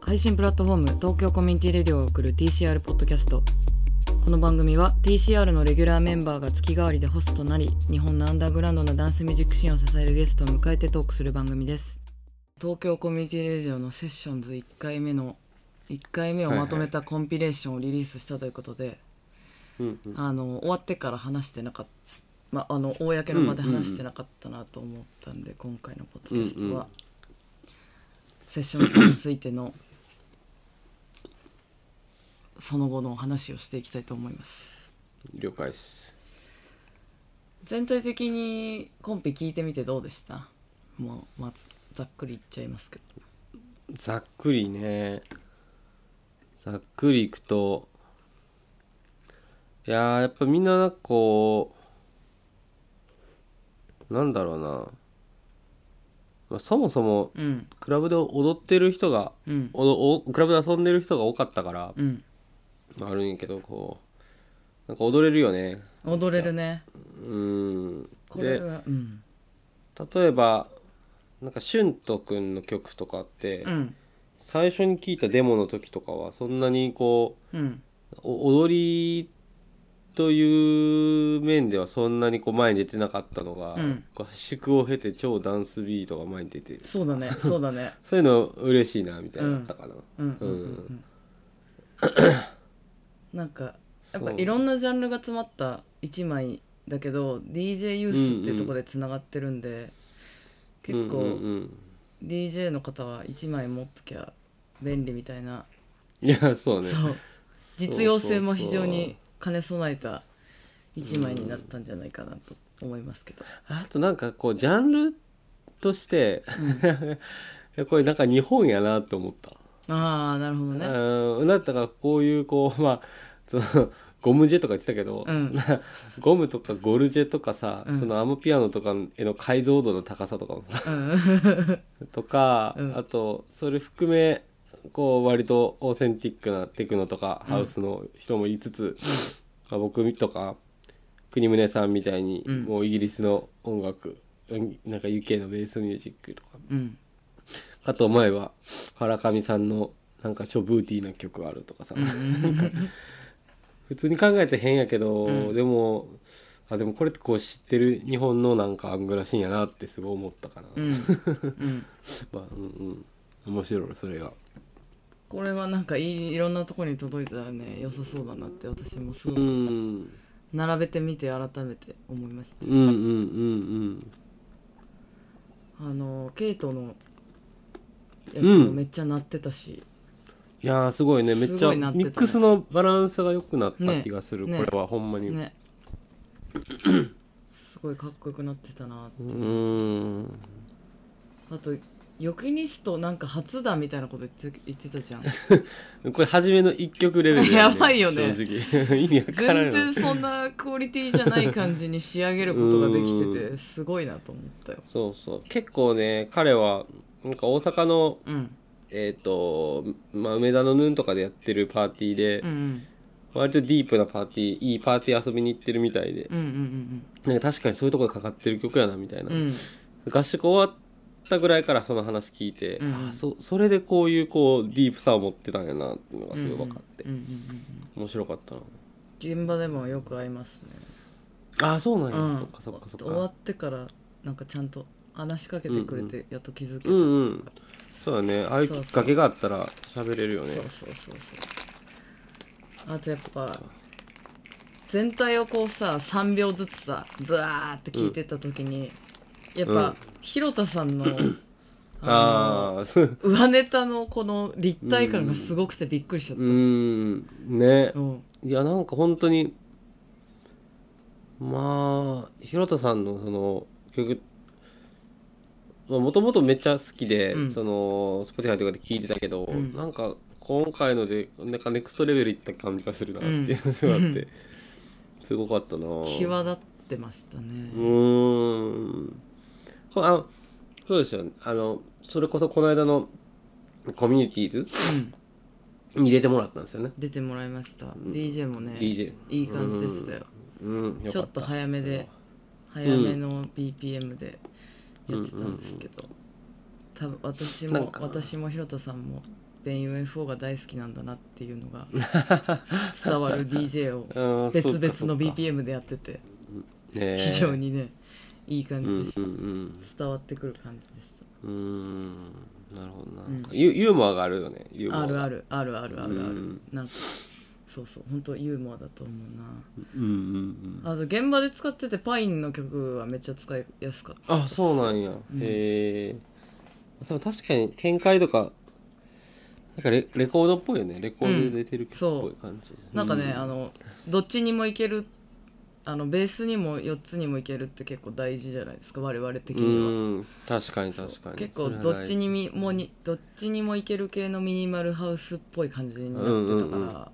配信プラットフォーム東京コミュニティレディオを送る TCR ポッドキャスト。この番組は TCR のレギュラーメンバーが月替わりでホストとなり日本のアンダーグラウンドのダンスミュージックシーンを支えるゲストを迎えてトークする番組です。東京コミュニティレディオのセッションズ1回目の1回目をまとめたコンピレーションをリリースしたということで、うんうん。あの終わってから話してなかったまあ、あの公の場で話してなかったなと思ったんで、今回のポッドキャストは、うんうん。セッションズについてのその後の話をしていきたいと思います。了解です。全体的にコンピ聞いてみてどうでした？もうまずざっくり言っちゃいますけど。ざっくりね。ざっくりいくといやーやっぱみんなこうなんだろうな、まあ、そもそもうん。クラブで踊ってる人がうん。おおクラブで遊んでる人が多かったから、うん。まあ、あるんやけどこうなんか踊れるよね。踊れるね。うん。これではうん。例えばなんかしゅんとくんの曲とかって、うん。最初に聞いたデモの時とかはそんなにこうん。うお踊りという面ではそんなにこう前に出てなかったのが、うん。合宿を経て超ダンスビートが前に出てそうだね そうだね。そういうの嬉しいなみたいなったかな、なんかやっぱいろんなジャンルが詰まった1枚だけど DJ ユースっていうところでつながってるんで、結構うんうんうん。DJ の方は1枚持っときゃ便利みたいな、いやそうね。そう。実用性も非常に兼ね備えた1枚になったんじゃないかなと思いますけど、あとなんかこうジャンルとして、これなんか日本やなって思った。ああなるほどね。うん。だったからこういうこうまあそのゴムジェとか言ってたけど、うん。ゴムとかゴルジェとかさ、うん。そのアムピアノとかへの解像度の高さとかもさうん。とか、うん。あとそれ含めこう割とオーセンティックなテクノとかうん。ハウスの人も言いつつ、まあ、僕とか国宗さんみたいに、うん。もうイギリスの音楽うんなんか UK のベースミュージックとか。うん。あと前は原上さんのなんか超ブーティーな曲あるとかさ、普通に考えて変やけど、うん。でもあでもこれってこう知ってる日本のなんかアングラシーンやなってすごい思ったかな、まあうんうん。面白いそれがこれはなんかいいいろんなところに届いたらね良さそうだなって私もすごうくん。並べてみて改めて思いましたうんうんうんあのケイトのやつもめっちゃ鳴ってたし、いやーすごいね。めっちゃすごいなってたね。ミックスのバランスが良くなったね。気がする、ね。これはほんまに、ね。すごいかっこよくなってたなうーん。あとヨキニストなんか初だみたいなこと言って言ってたじゃん。これ初めの一曲レベルだ やばいよね。正直。意味わからんよ全然そんなクオリティじゃない感じに仕上げることができてうてすごいなと思ったよ。そうそう。結構ね彼はなんか大阪のうん。えっ、と、まあ、梅田のヌンとかでやってるパーティーで、うんうん。割とディープなパーティーいいパーティー遊びに行ってるみたいで、うんうんなんか確かにそういうところでかかってる曲やなみたいな、うん。うん合宿終わったぐらいからその話聞いて、うん。うんあそそれでこういうこうディープさを持ってたんやなっていうのがすごい分かって、面白かったな。現場でもよく会いますね。ああそうなんや、うん。そっかそっかそっ終わかってからなんかちゃんと話しかけてくれてやっと気づけたうんうん。そうだね。ああいうきっかけがあったら喋れるよね。そうそうそうそう。あとやっぱ全体をこうさ3秒ずつさブワーって聞いてった時に、やっぱ、うん。広田さんの ああ上ネタのこの立体感がすごくてびっくりしちゃった、うーん。ね。うん。いやなんか本当にまあ広田さんのその曲もともとめっちゃ好きで、うん。その Spotify とかで聴いてたけど、うん。なんか今回のでなんかネクストレベルいった感じがするなっていうのがあって、すごかったな際立ってましたね、うーんこあそうですよ。ねあのそれこそこの間のコミュニティーズうん。に入れてもらったんですよね、出てもらいました、DJ もね DJ いい感じでしたよ、うん。ちょっと早めで早めの BPM でやってたんですけど、多分私も私もひろたさんもベン UFO が大好きなんだなっていうのが 伝わる DJ をうん別々の BPM でやってて。非常にねいい感じでした、うんうん伝わってくる感じでした。うんうん。なるほどな,、うん。ユユーモアがあるよね。ユーモア。あるがあるあるあるあるある、うん。なんかそうそう本当ユーモアだと思ううんうんなあと現場で使っててパインの曲はめっちゃ使いやすかった。うんあそうなんや、うん。へえ。でも確かに展開とかなんかレレコードっぽいよね。レコードで出てる曲っぽい感じ、なんかね、うあのどっちにもいけるあのベースにも4つにもいけるって結構大事じゃないですか我々的には。うん。確かに確かに。結構どっちにみもにどっちにもいける系のミニマルハウスっぽい感じになってたから、うんうんうん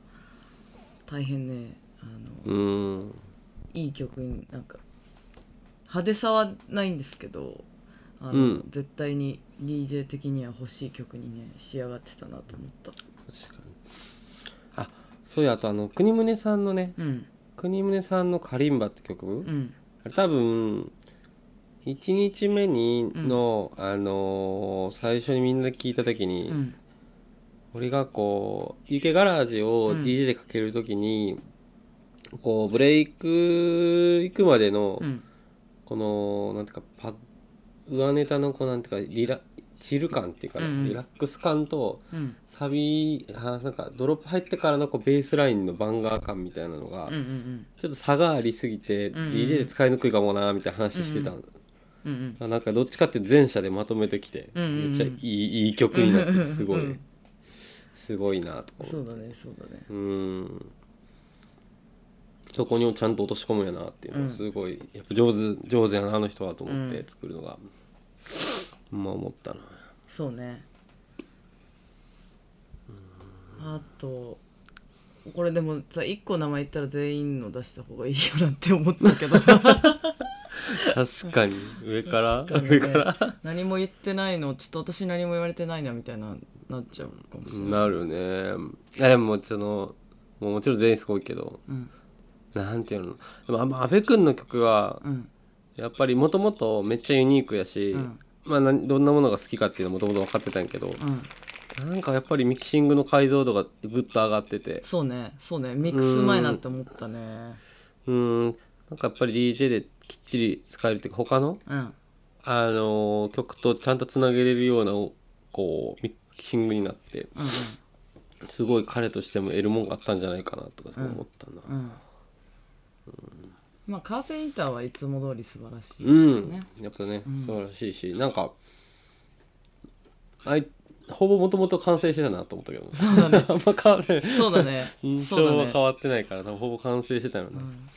大変ねあのうん。いい曲になんか派手さはないんですけどあの、うん。絶対に DJ 的には欲しい曲にね仕上がってたなと思った。確かに。あそうやあとあの国宗さんのねうん国宗さんの「カリンバ」って曲、うん。あれ多分1日目にの、あのー最初にみんなで聞いた時に、うん。俺がこう UK ガラージをうん DJ でかける時に、こうブレイク行くまでの、うん。このなんていうかパ上ネタのこうなんていうかリラチル感っていうかな、うんうん。リラックス感とうん。サビあなんかドロップ入ってからのこうベースラインのバンガー感みたいなのが、うんうんちょっと差がありすぎて、うんうん。DJ で使いにくいかもなみたいな話してたの、うんうんなんかどっちかって前者でまとめてきて、うんうんうん。めっちゃいいいい曲になっててすごい、うんすごいなと思そううだねそうだね。うん。そこにちゃんと落とし込むんやなっていうのうん。がすごい、やっぱ上手上手やなあの人はと思ってうん。作るのが、まあ思ったな。そうね。あとこれでもさ1個名前言ったら全員の出した方がいいよなって思ったけど。確かに。上から？確かにね。上から？何も言ってないのちょっと私何も言われてないなみたいななっちゃうかもしれない、なるよね。いやでもそのもうもちろん全員すごいけどうん。なんていうの？でもあまあ阿部君の曲はうん。やっぱりもともとめっちゃユニークやし、うんまあどんなものが好きかっていうのもともと分かってたんやけどうん。なんかやっぱりミキシングの解像度がぐっと上がってて。そうね。そうね。ミックス前なって思ったね。うーん。なんかやっぱり DJ できっちり使えるっていうか他の、うん。あのー曲とちゃんとつなげれるようなこうミキシングになってうんすごい彼としても得るもんがあったんじゃないかなとか思ったな。うん。うんまあカーペインターはいつも通り素晴らしいうん、ねやっぱねうん。素晴らしいし、なんかあいほぼもともと完成してたなと思ったけど、そうだね。あんま変わそうだね。印象は変わってないから、多分ほぼ完成してたよね。うん。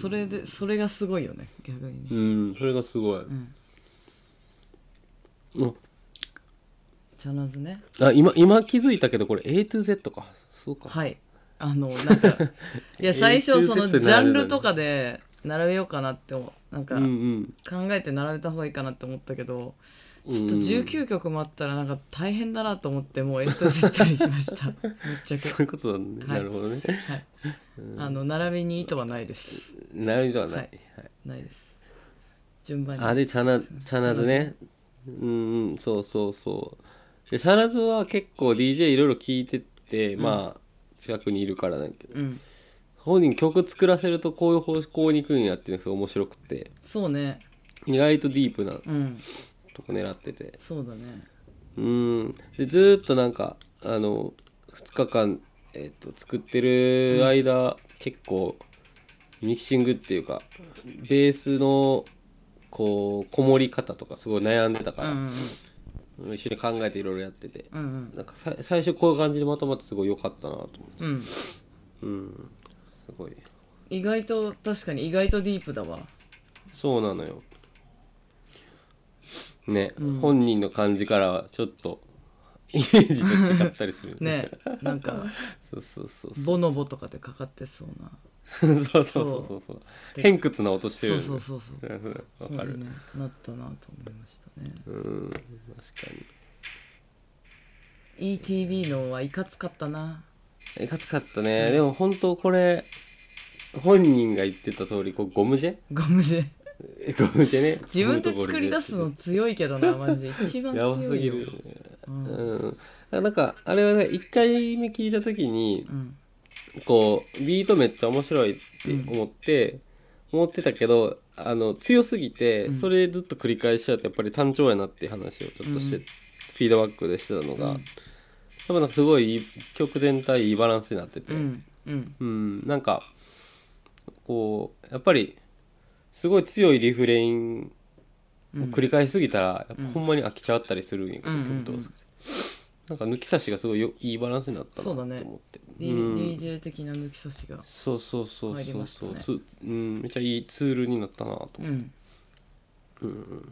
それでそれがすごいよね逆にね。うん、それがすごい、うん。うんチャナズね。あ今今気づいたけどこれ A to Z か。そうか、はいあのなんか いや最初 A2 そのジャンルとかで並べようかなって思う。なんかうんうん。考えて並べた方がいいかなって思ったけどうん。ちょっと19曲もあったらなんか大変だなと思ってもう A と Z にしました。ぶっちゃけそういうことだね、はい。なるほどね。はい。あの並びに意図はないです。なるほどはない、はい。はい。ないです。順番に。あでチャナチャナズね。うんうん。そうそうそう。でチャナズは結構 DJ いろいろ聞いてて、まあ近くにいるからなんやけど。うん。本人曲作らせるとこういう方向に行くんやっていうのがすごい面白くて。そうね。意外とディープなうん。とこ狙ってて。そうだね。うん。でずーっとなんかあの2日間、えっと作ってる間、結構ミキシングっていうかベースのこうこもり方とかすごい悩んでたから、うんうん一緒に考えていろいろやってて。うんうん。なんかさ最初こういう感じでまとまってすごい良かったなと思って。うん。うん。すごい。意外と確かに意外とディープだわ。そうなのよ。ね、うん。本人の感じからはちょっとイメージと違ったりするよね。なんか そうそうそう。ボノボとかでかかってそうなそうそうそうそう。そう。偏屈な音してる。そうそうそうそう。わかる。ねなったなと思いましたね。うん確かに。ETV のはいかつかったな。いかつかったね、でも本当これ本人が言ってた通りこうゴムジェ？ゴムジェ。エコムジェね。自分で作り出すの強いけどなマジで。一番強いよ。やばすぎるうん。うん。なんかあれはね1回目聞いた時にうんこうビートめっちゃ面白いって思って、思ってたけどあの強すぎてうん。それずっと繰り返しちゃうとやっぱり単調やなっていう話をちょっとして、うん。フィードバックでしてたのが、うん。やっぱなんかすごい曲全体いいバランスになってて、うん。うん。うん。なんかこうやっぱりすごい強いリフレインを繰り返しすぎたら、やっぱほんまに飽きちゃったりするんやけど、うんうんうん。曲とかなんか抜き差しがすごいよいいバランスになったなとそうだね。思って、D うん DJ 的な抜き差しがそうそうそう入りそうましたね。そう、つうんめっちゃいいツールになったなと思って、うん。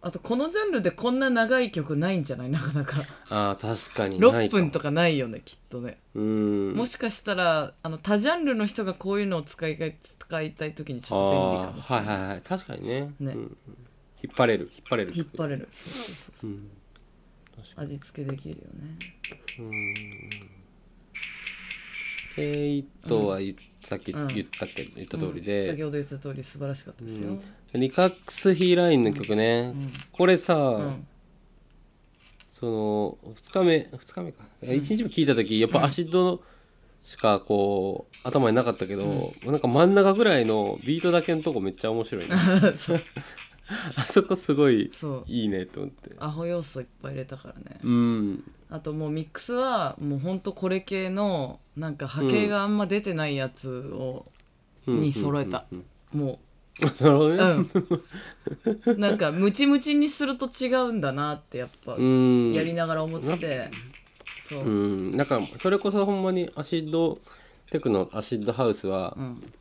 あとこのジャンルでこんな長い曲ないんじゃない？なかなか。あー確かに。ない6かも分とかないよねきっとね。うん。もしかしたらあの多ジャンルの人がこういうのを使いたい使いたい時にちょっと便利かもしれない。あーはいはいはい。確かにね。ね。うん、引っ張れる引っ張れる引っ張れる。そうそうそうそう。うん味付けできるよね。えー、っとは言ったっけ、うん。言ったっけ言った通りうん。で、先ほど言った通り素晴らしかったですよ、リカックスヒーラインの曲ね、うん。これさ、うん。その2日目2日目か。1日目聞いた時やっぱアシッドしかこう頭になかったけど、なんか真ん中ぐらいのビートだけのとこめっちゃ面白いね あそこすごいそう。いいねと思って。アホ要素いっぱい入れたからね。うん。あともうミックスはもうほんとこれ系のなんか波形があんま出てないやつを、うん。に揃えた。うんもなるほどうね。うん。なんかムチムチにすると違うんだなってやっぱうん。やりながら思ってて、そう、うん。なんかそれこそほんまにアシッドテクノアシッドハウスはうん。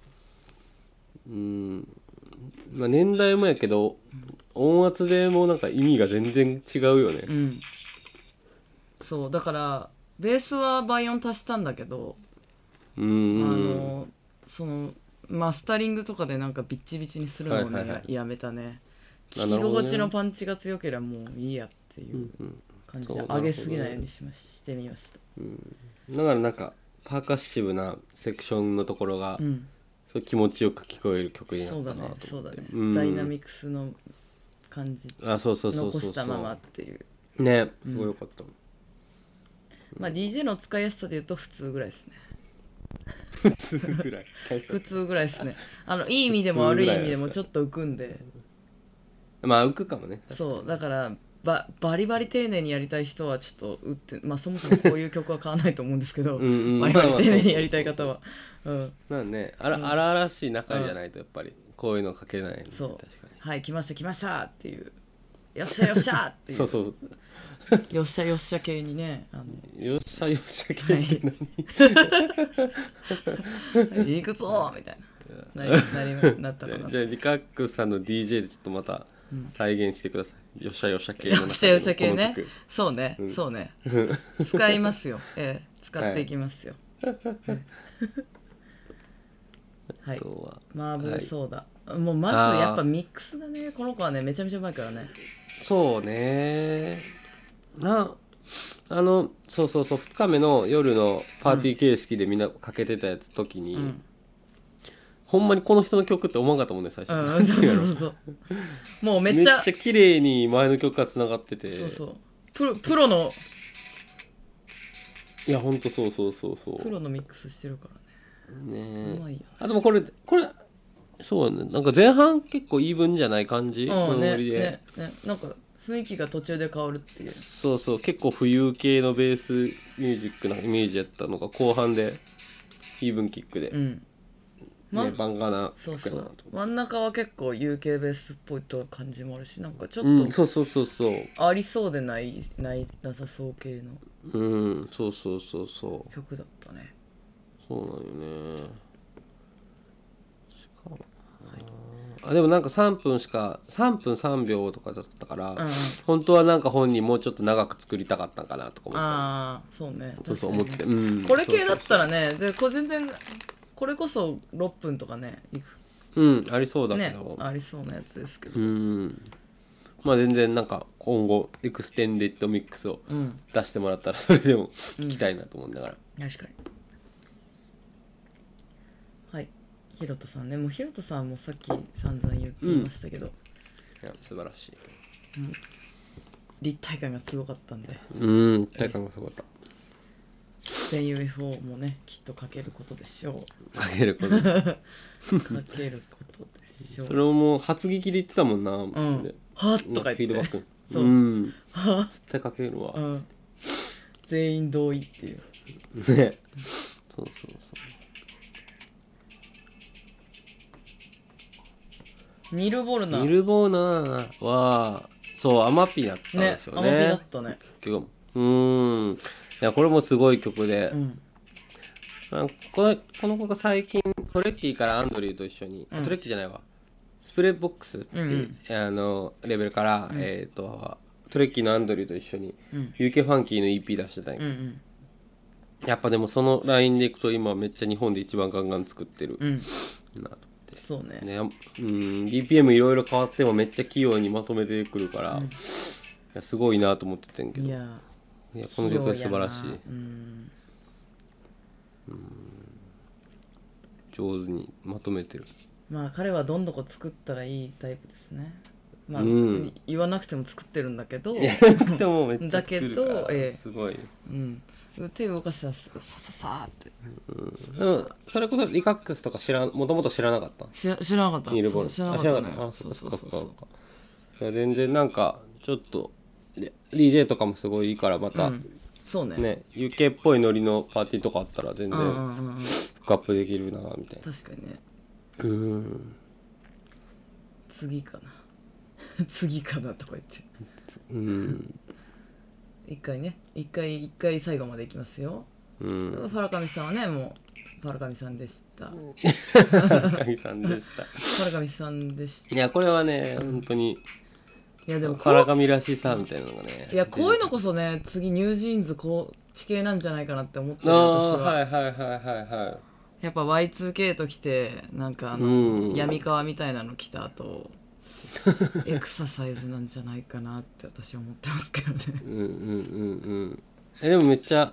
うんまあ年代もやけど音圧でもなんか意味が全然違うよね。うん。そうだからベースは倍音足したんだけど、うあんのそのマスタリングとかでなんかビッチビチにするのをね、はいはいはい。やめたね。あ聞き心地のパンチが強ければもういいやっていううん感じで上げすぎないようにしまししてみましただからなんかパーカッシブなセクションのところがうんそう気持ちよく聞こえる曲になそうだったなとねそうだね、うん。ダイナミクスの感じ。あそうそうそうそうそう。残したままっていう。ねすごいよかった、まあ DJ の使いやすさで言うと普通ぐらいですね。普通ぐらい。普通ぐらいですね。あのいい意味でも悪い意味でもちょっと浮くんで。まあ浮くかもね。そうだからババリバリ丁寧にやりたい人はちょっと打ってまあそもそもこういう曲は買わないと思うんですけど うんうん。バリバリ丁寧にやりたい方は。うん。なんねあら、荒々しい仲じゃないとやっぱりこういうの書けない、ね、そう。確かはい来ました来ましたっていう。よっしゃよっしゃっていう。にそうそう。よっしゃよっしゃ系にねあの。よっしゃよっしゃ系って何、行くぞみたいな。なり なりなったかなじゃあリカックさんの DJ でちょっとまた再現してください、よっしゃよっしゃ系のよっしゃよっしゃ系ね。そうね、うん。そうね。使いますよ。ええ使っていきますよ。はい。はマーブルソーダ、もうまずやっぱミックスがねこの子はねめちゃめちゃうまいからね。そうね。なあのそうそうそう2日目の夜のパーティー形式でみんなかけてたやつ時に、うんほんまにこの人の曲って思わなかったもんね最初、うんそうそうそうそう。もうめめっっちゃちゃ綺麗に前の曲がつながってて。そうそう。プロプロのいやほんとそうそうそうそう。プロのミックスしてるからね。ねうまいよあでもこれこれそうね。なんか前半結構イーブンじゃない感じ？うんねノリで。ねね。なんか雰囲気が途中で変わるっていう。そうそう。結構浮遊系のベースミュージックなイメージやったのが後半でイーブンキックで、うんまね、バンガなそうそ曲やなとう真ん中は結構 UK ベースっぽいと感じもあるしなんかちょうん、っそうそうそうそう。とありそうでないないなさそう系のうんそうそうそうそう。曲だったね。そうなんよね。しかもあでもなんか3分しか3分3秒とかだったから、うん本当はなんか本人もうちょっと長く作りたかったんかなとか思った。ああそうね。そうそう思ってて、確かに。ねうん、これ系だったららねでこれ全然これこそ6分とかねいく。うんありそうだけねど、ありそうなやつですけど。うん。まあ全然なんか今後 extended mix をうん。出してもらったらそれでも聞きたいなと思うんだから、確かに。はい。ひろとさんね。もうひろとさんもさっき散々言言いましたけど、いや素晴らしい。立体感がすごかったんで。うん一体感がすごかっ全 UFO もねきっとかけることでしょたかけること。かけることでしょう。それをもう初聞きで言ってたもんな、うん。ではっとか言って。フィードバック。そう。うん。は絶対かけるわ、っうん。全員同意っていう。ね。そうそうそう。ニルボルナ。ニルボーナはそうアマピだったんねですよアマビだねったね。結局。うーん。いやこれもすごい曲で、うん。あこのこの子が最近トレッキーからアンドリューと一緒に、うん。トレッキーじゃないわ。スプレーボックスっていう、うんあのレベルから、うん。えっ、とトレッキーのアンドリューと一緒にうん。UK ファンキーの EP 出してたんや、うんうん。やっぱでもそのラインでいくと今めっちゃ日本で一番ガンガン作ってる。うん。なと、そうね。ねうん。BPM いろいろ変わってもめっちゃ器用にまとめてくるから、うん。いやすごいなと思ってたんやけど。いいややこの曲は素晴らしい。うん。上手にまとめてる。まあ彼はどんどこ作ったらいいタイプですね。まあ、うん。言わなくても作ってるんだけど、だけどええ。すごい、うん、手動かしたらさささーって。うん、それこそリカックスとか知らんもともと知らなかった？知ら知らなかった。ニールボールそう知らなかったね。あ知らなかった。あそうそうそうそっかそっかいや全然なんかちょっとで DJ とかもすごいいいからまた、うん。そうね。ね UK っぽいノリのパーティーとかあったら全然うんうんうんうん。フックアップできるなみたいな。確かにね。うん。次かな。次かなとか言って。うん。一回ね。一回一回最後までいきますよ、うん。ファラカミさんはねもうファラカミさんでした。神さんでした。ファラカミさんでしいやこれはね本当にいやでもこ唐神らしさみたいなのがねういやこういうのこそね次ニュージーンズこう地形なんじゃないかなって思ってるあ私は、あはいはいはいはいはい。やっぱ Y2K と来てなんかあの、うん。闇川みたいなの来た後 エクササイズなんじゃないかなって私は思ってますけどね。うんうんうんうん。えでもめっちゃ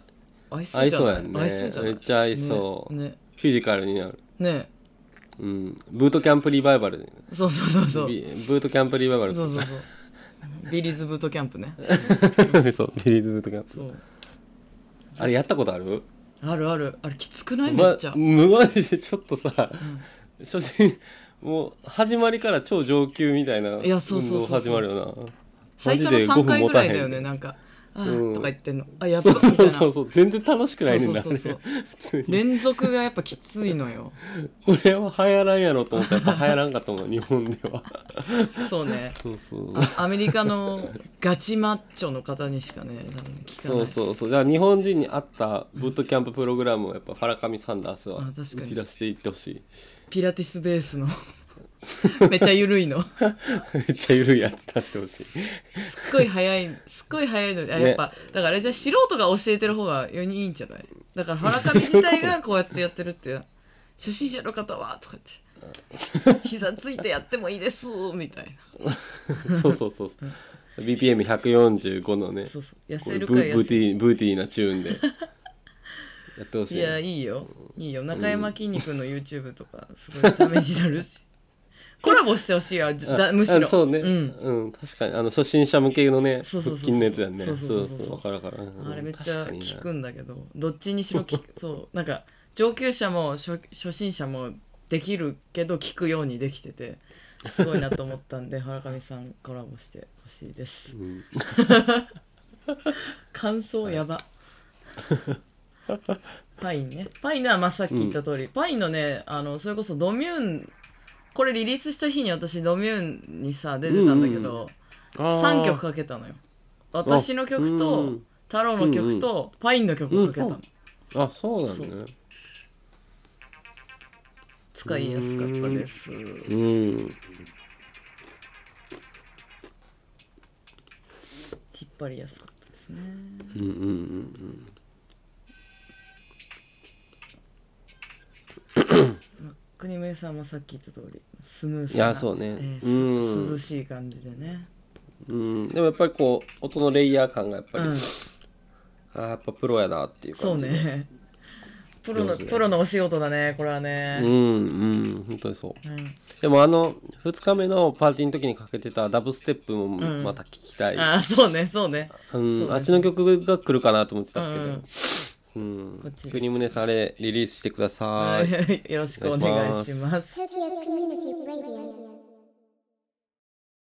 合い合いじゃない？そうやんね。合いそうじゃない？めっちゃ合いそう、ね。フィジカルになる。ね。うん。ブートキャンプリバイバルねそうそうそうそう。ビブートキャンプリバイバル。そうそうそう ビリーズブートキャンプね。そうビリーズブートキャンプ。そう。あれやったことある？あるある。あれきつくない？めっちゃ、まマジでちょっとさ、初心もう始まりから超上級みたいないやそうそう始まるよな。最初のマジで3回ぐらいだよ5分持たへんねなんか「あとか言ってんの「あやっぱ」そたいな。そうそう。全然楽しくないねんな。そうそうそう 連続がやっぱきついのよ。これは流行らんやろと思ったらやっぱ流行らんかったもん日本では。そうね。そうそう。あアメリカのガチマッチョの方にしかね多分ね聞かない。そうそうそう。じゃあ日本人に合ったブートキャンププログラムをやっぱファラカミ・サンダースは打ち出していってほしい。ピラティスベースの めっちゃ緩いの。す めっちゃ緩いやつ出してほしい。っごい速いすっごい速いのでやっぱ、だからあれじゃあ素人が教えてる方がよりいいんじゃない？だから原上自体がこうやってやってるって初心者の方はとか言って。膝ついてやってもいいですみたいな。そうそうそう BPM145 のねそうそう。痩せるかブーティーブーティーなチューンで。やってほしい。いやいいよ。いいよ。中山きんに君の YouTube とかすごいためになるしコラボしてほしいわだむしろ。あそうね、うん。うん、確かに。あの初心者向けのね腹筋のやつやんね。そうそうそうそう。かかる。うんあれめっちゃ確かにな。効くんだけどどっちにしろ効く。そう。なんか上級者も初初心者もできるけど効くようにできててすごいなと思ったんで 原上さんコラボしてほしいです。うん。感想やば。パインね。パインはまあさっき言った通り、パインのねあのそれこそドミューンこれリリースした日に私ドミューンにさ出てたんだけど、あー3曲かけたのよ。私の曲うとん。太郎の曲とパインの曲をかけたの、うんあそうなんだね。使いやすかったです。うん引っ張りやすかったですね。うんうんうん国名さんもさっき言った通りスムースいやそうね。えーうん。涼しい感じでね。うん。でもやっぱりこう音のレイヤー感がやっぱり、うん。あーやっぱプロやなっていうそう感じで。ね。プロのプロのお仕事だねこれはうんね、うん本当にそう。うん。でもあの2日目のパーティーの時にかけてたダブステップもん。また聞きたい、ああそうねそうね。うんそうね。あっちの曲が来るかなと思ってたけど、うんうんこっち国宗さんあれリリースしてください、よろしくお願いします